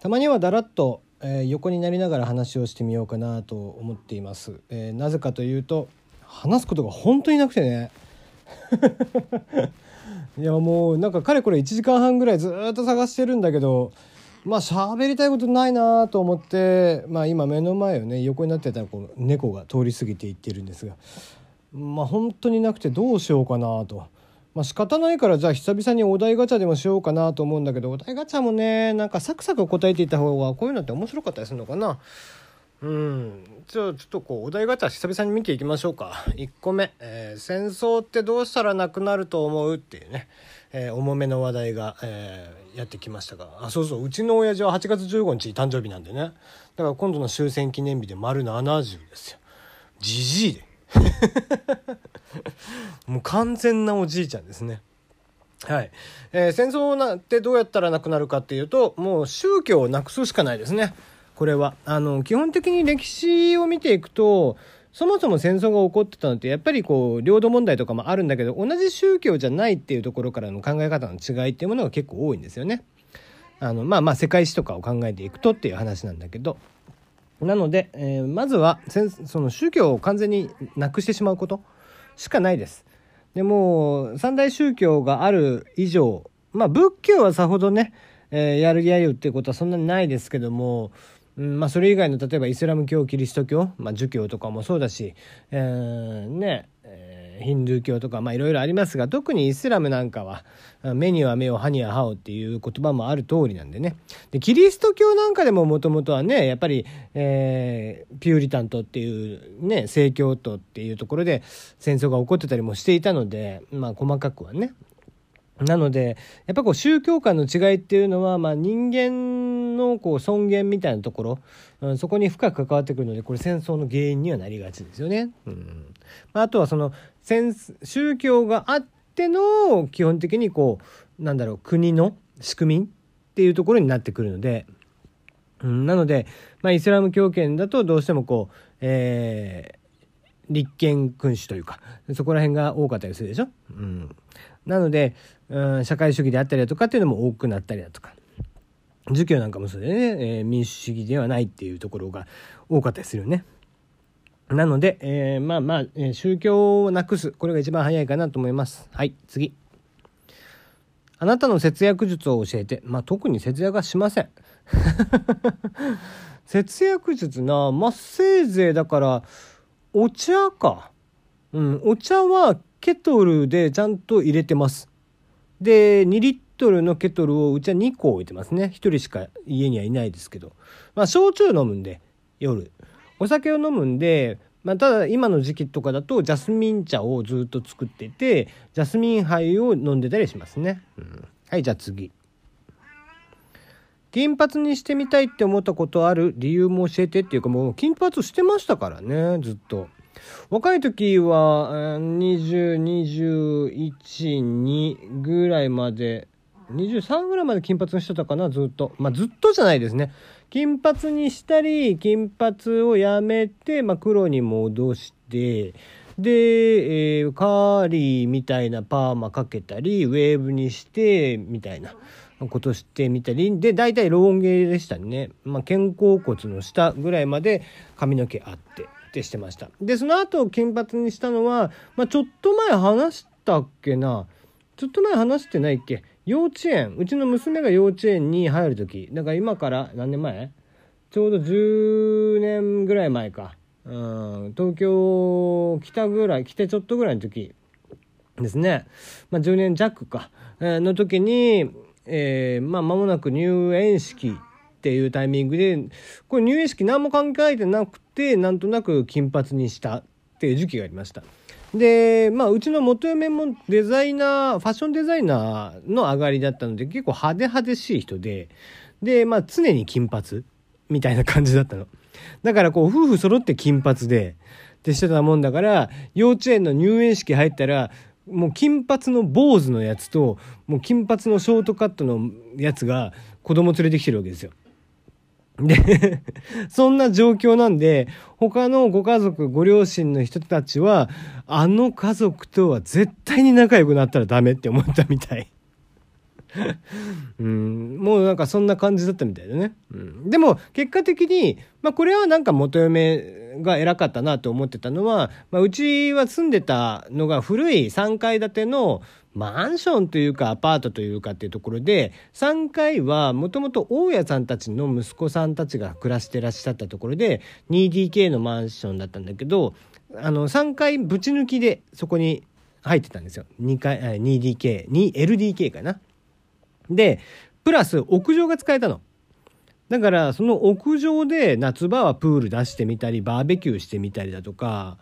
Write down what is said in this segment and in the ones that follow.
たまにはだらっと、えー、横になりながら話をしてみようかなと思っています、えー、なぜかというと話すことが本当になくてね いやもうなんかかれこれ1時間半ぐらいずっと探してるんだけどまあ喋りたいことないなと思ってまあ今目の前をね横になってたらこう猫が通り過ぎていってるんですがまあ本当になくてどうしようかなと。まあ仕方ないからじゃあ久々にお題ガチャでもしようかなと思うんだけどお題ガチャもねなんかサクサク答えていた方がこういうのって面白かったりするのかな。うん。じゃあちょっとこうお題ガチャ久々に見ていきましょうか。1個目、えー、戦争ってどうしたらなくなると思う?」っていうね、えー、重めの話題が、えー、やってきましたが。あそうそう。うちの親父は8月15日誕生日なんでね。だから今度の終戦記念日で丸70ですよ。じじいで。もう完全なおじいちゃんですね。はい。えー、戦争なってどうやったらなくなるかっていうと、もう宗教をなくすしかないですね。これは。あの、基本的に歴史を見ていくと、そもそも戦争が起こってたのってやっぱりこう領土問題とかもあるんだけど同じ宗教じゃないっていうところからの考え方の違いっていうものが結構多いんですよね。あのまあまあ世界史とかを考えていくとっていう話なんだけどなので、えー、まずはその宗教を完全になくしてしまうことしかないです。でも三大宗教がある以上まあ仏教はさほどね、えー、やるやるっていうことはそんなにないですけども、うんまあ、それ以外の例えばイスラム教キリスト教、まあ、儒教とかもそうだし、えー、ね、ヒンドゥー教とかいろいろありますが特にイスラムなんかは目には目を歯には歯をっていう言葉もある通りなんでね。でキリスト教なんかでももともとはねやっぱり、えー、ピューリタントっていうね正教徒っていうところで戦争が起こってたりもしていたのでまあ細かくはね。なのでやっぱこう宗教観の違いっていうのは、まあ、人間のこう尊厳みたいなところ、うん、そこに深く関わってくるのでこれ戦争の原因にはなりがちですよね。うん。まあ、あとはその宗教があっての基本的にこうなんだろう国の仕組みっていうところになってくるので、うん、なので、まあ、イスラム教圏だとどうしてもこう、えー、立憲君主というかそこら辺が多かったりするでしょ？うん、なので、うん、社会主義であったりだとかっていうのも多くなったりだとか儒教なんかもそうでね、えー、民主主義ではないっていうところが多かったりするよね。なので、えー、まあまあ、えー、宗教をなくす。これが一番早いかなと思います。はい、次。あなたの節約術を教えて。まあ、特に節約はしません。節約術な、まあ、せいぜいだから、お茶か。うん、お茶はケトルでちゃんと入れてます。で、2リットルのケトルをうちは2個置いてますね。1人しか家にはいないですけど。まあ、焼酎飲むんで、夜。お酒を飲むんで、まあ、ただ今の時期とかだとジャスミン茶をずっと作っててジャスミン杯を飲んでたりしますね、うん、はいじゃあ次。金髪にしてみたいって思ったことある理由も教えてっていうかもう金髪してましたからねずっと。若い時は2021、2ぐらいまで23ぐらいまで金髪にしてたかなずっと。まあずっとじゃないですね。金髪にしたり金髪をやめて、まあ、黒に戻してで、えー、カーリーみたいなパーマかけたりウェーブにしてみたいな。ことしてみたり。で大体ローン毛でしたね、まあ、肩甲骨の下ぐらいまで髪の毛あってってしてました。でその後金髪にしたのは、まあ、ちょっと前話したっけな。ちょっと前話してないっけ。幼稚園うちの娘が幼稚園に入る時。だから今から何年前？ちょうど10年ぐらい前か、うん、東京来たぐらい来てちょっとぐらいの時ですね、まあ、10年弱か、えー、の時に、えー、まあ間もなく入園式っていうタイミングでこれ入園式何も考えてなくてなんとなく金髪にしたっていう時期がありました。で、まあ、うちの元嫁もデザイナー、ファッションデザイナーの上がりだったので、結構派手派手しい人で、で、まあ、常に金髪みたいな感じだったの。だから、こう、夫婦揃って金髪で、ってしてたもんだから、幼稚園の入園式入ったら、もう金髪の坊主のやつと、もう金髪のショートカットのやつが子供連れてきてるわけですよ。で そんな状況なんで、他のご家族、ご両親の人たちは、あの家族とは絶対に仲良くなったらダメって思ったみたい。うん、もうなんかそんな感じだったみたいだね。うん、でも結果的に、まあこれはなんか元嫁が偉かったなと思ってたのは、まあうちは住んでたのが古い3階建てのマンションというかアパートというかっていうところで、3階はもともと大家さんたちの息子さんたちが暮らしてらっしゃったところで、2DK のマンションだったんだけど、あの3階ぶち抜きでそこに入ってたんですよ。2階、2DK、2LDK かな。で、プラス屋上が使えたの。だからその屋上で夏場はプール出してみたりバーベキューしてみたりだとか、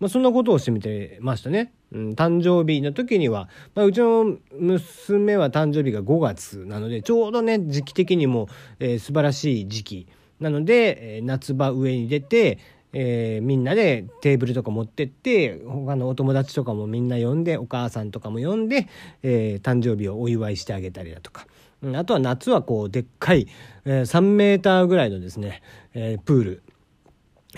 まあ、そんなことをしてみてましたね。ん、誕生日の時には、まあ、うちの娘は誕生日が5月なのでちょうどね時期的にも、えー、素晴らしい時期。なので、えー、夏場上に出て、えー、みんなでテーブルとか持ってって他のお友達とかもみんな呼んでお母さんとかも呼んで、えー、誕生日をお祝いしてあげたりだとか、あとは夏はこうでっかい、えー、3メーターぐらいのですね、えー、プール。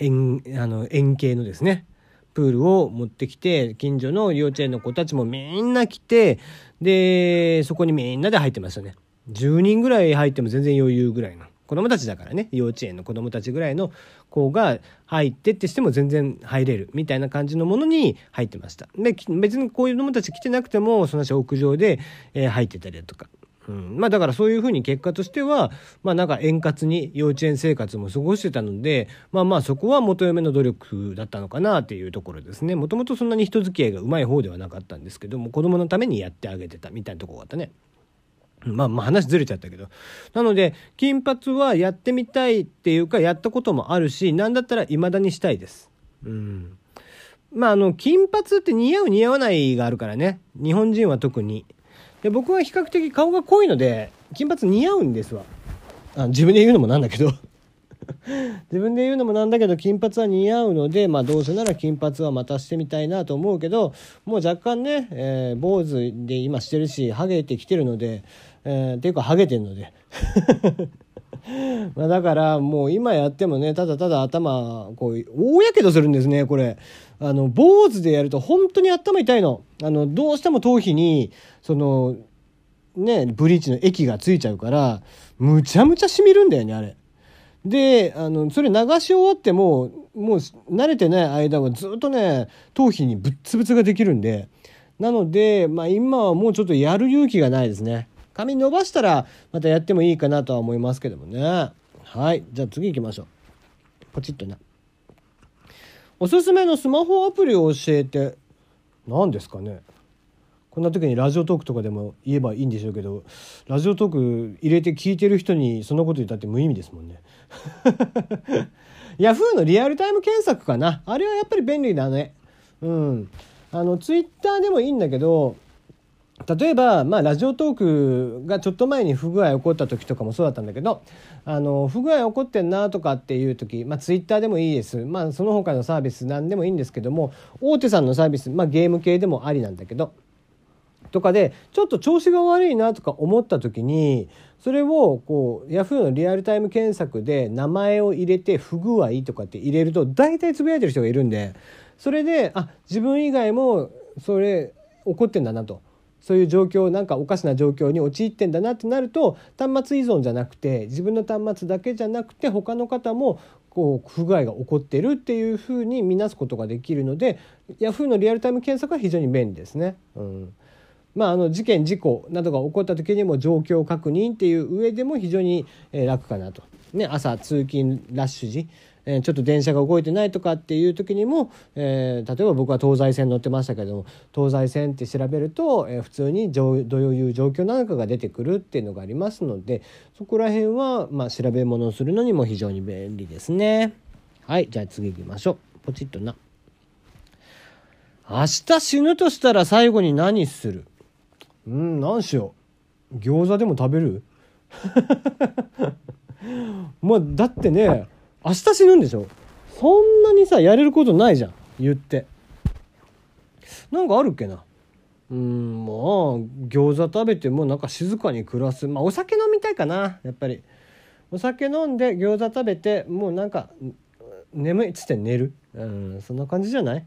円あの円形のですねプールを持ってきて近所の幼稚園の子たちもみんな来てでそこにみんなで入ってましたね。10人ぐらい入っても全然余裕ぐらいの。子供たちだからね。幼稚園の子供たちぐらいの子が入ってってしても全然入れるみたいな感じのものに入ってました。で別にこういう子供たち来てなくてもその人屋上で、え、入ってたりだとか。うん、まあだからそういうふうに結果としてはまあなんか円滑に幼稚園生活も過ごしてたのでまあまあそこは元嫁の努力だったのかなっていうところですねもともとそんなに人付き合いがうまい方ではなかったんですけども子供のためにやってあげてたみたいなとこがあったね。まあまあ話ずれちゃったけど。なので、金髪はやってみたいっていうか、やったこともあるし、なんだったら未だにしたいです。うん。まああの、金髪って似合う似合わないがあるからね。日本人は特に。で、僕は比較的顔が濃いので、金髪似合うんですわ。あ自分で言うのもなんだけど 自分で言うのもなんだけど金髪は似合うので、まあ、どうせなら金髪はまたしてみたいなと思うけどもう若干ね、えー、坊主で今してるしハゲてきてるので、えー、っていうかハゲてるので まだからもう今やってもねただただ頭こう大やけどするんですねこれ。あの坊主でやると本当に頭痛いの。あのどうしても頭皮にそのねブリーチの液がついちゃうからむちゃむちゃしみるんだよねあれ。であのそれ流し終わってももう慣れてない間はずっとね頭皮にぶっつぶつができるんで。なので、まあ、今はもうちょっとやる勇気がないですね。髪伸ばしたらまたやってもいいかなとは思いますけどもね。はい。じゃあ次行きましょう。ポチッとな。おすすめのスマホアプリを教えて。何ですかね。こんな時にラジオトークとかでも言えばいいんでしょうけどラジオトーク入れて聞いてる人にそんなこと言ったって無意味ですもんね。ヤフーのリアルタイム検索かな。あれはやっぱり便利だね。うん。あのツイッターでもいいんだけど例えば、まあ、ラジオトークがちょっと前に不具合起こった時とかもそうだったんだけどあの不具合起こってんなとかっていう時、まあ、ツイッターでもいいです、まあ、その他のサービス何でもいいんですけども大手さんのサービス、まあ、ゲーム系でもありなんだけどとかでちょっと調子が悪いなとか思った時にそれをこう Yahoo のリアルタイム検索で名前を入れて不具合とかって入れると大体つぶやいてる人がいるんでそれであ自分以外もそれ起こってんだなと。そういう状況なんかおかしな状況に陥ってんだなってなると端末依存じゃなくて自分の端末だけじゃなくて他の方もこう不具合が起こってるっていうふうに見なすことができるので Yahoo のリアルタイム検索は非常に便利ですね。うんまあ、あの事件事故などが起こった時にも状況確認っていう上でも非常に楽かなと。ね、朝通勤ラッシュ時、えー、ちょっと電車が動いてないとかっていう時にも、えー、例えば僕は東西線乗ってましたけども東西線って調べると、えー、普通にどういう状況なのかが出てくるっていうのがありますのでそこら辺は、まあ、調べ物をするのにも非常に便利ですね。はいじゃあ次行きましょう。ポチッとな。明日死ぬとしたら最後に何する？うん何しよう餃子でも食べる？まあだってね明日死ぬんでしょ？そんなにさやれることないじゃん。言って。なんかあるっけな？うんまあ餃子食べてもなんか静かに暮らす。まあお酒飲みたいかなやっぱり。お酒飲んで餃子食べてもうなんか眠いっつって寝る。うんそんな感じじゃない？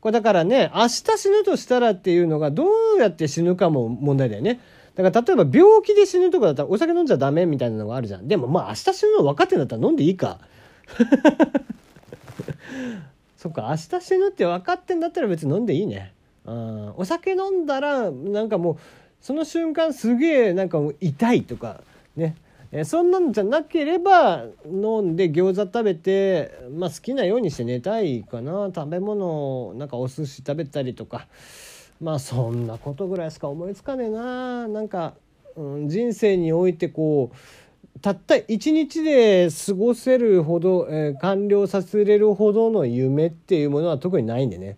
これだからね、明日死ぬとしたらっていうのがどうやって死ぬかも問題だよね。だから例えば病気で死ぬとかだったらお酒飲んじゃダメみたいなのがあるじゃん。でもまあ明日死ぬの分かってんだったら飲んでいいか。そっか、明日死ぬって分かってんだったら別に飲んでいいね。うん、お酒飲んだらなんかもうその瞬間すげえなんかもう痛いとかねえそんなんじゃなければ飲んで餃子食べて、まあ、好きなようにして寝たいかな食べ物なんかお寿司食べたりとかまあそんなことぐらいしか思いつかねえな。なんか、うん、人生においてこうたった一日で過ごせるほど、えー、完了させれるほどの夢っていうものは特にないんでね。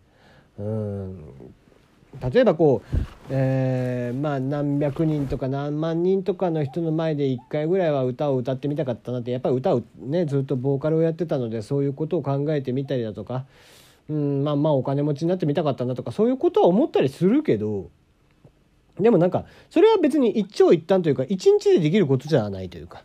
うん。例えばこう、えー、まあ何百人とか何万人とかの人の前で1回ぐらいは歌を歌ってみたかったなってやっぱり歌をねずっとボーカルをやってたのでそういうことを考えてみたりだとか、うん、まあまあお金持ちになってみたかったなとかそういうことは思ったりするけどでもなんかそれは別に一長一短というか一日でできることじゃないというか。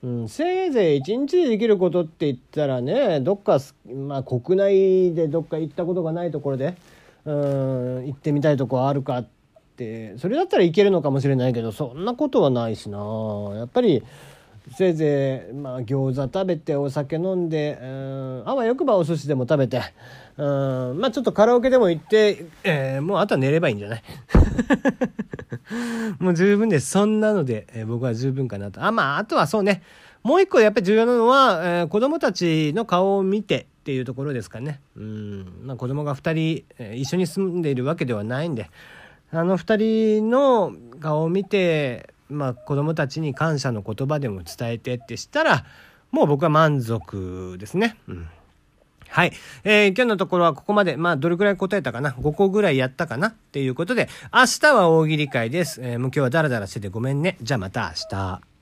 うん、せいぜい一日でできることって言ったらねどっか、まあ、国内でどっか行ったことがないところでうん行ってみたいとこあるかってそれだったらいけるのかもしれないけどそんなことはないしなやっぱりせいぜい、まあ、餃子食べてお酒飲んでうんあわよくばお寿司でも食べてうんまあちょっとカラオケでも行って、えー、もうあとは寝ればいいんじゃない？もう十分ですそんなので、えー、僕は十分かなとあまああとはそうねもう一個やっぱり重要なのは、えー、子供たちの顔を見てっていうところですかね。うん。まあ子供が2人、えー、一緒に住んでいるわけではないんで、あの2人の顔を見て、まあ子供たちに感謝の言葉でも伝えてってしたら、もう僕は満足ですね。うん。はい。えー、今日のところはここまで。まあ、どれくらい答えたかな ?5 個ぐらいやったかな？っていうことで、明日は大喜利会です。えー、もう今日はダラダラしててごめんね。じゃあまた明日。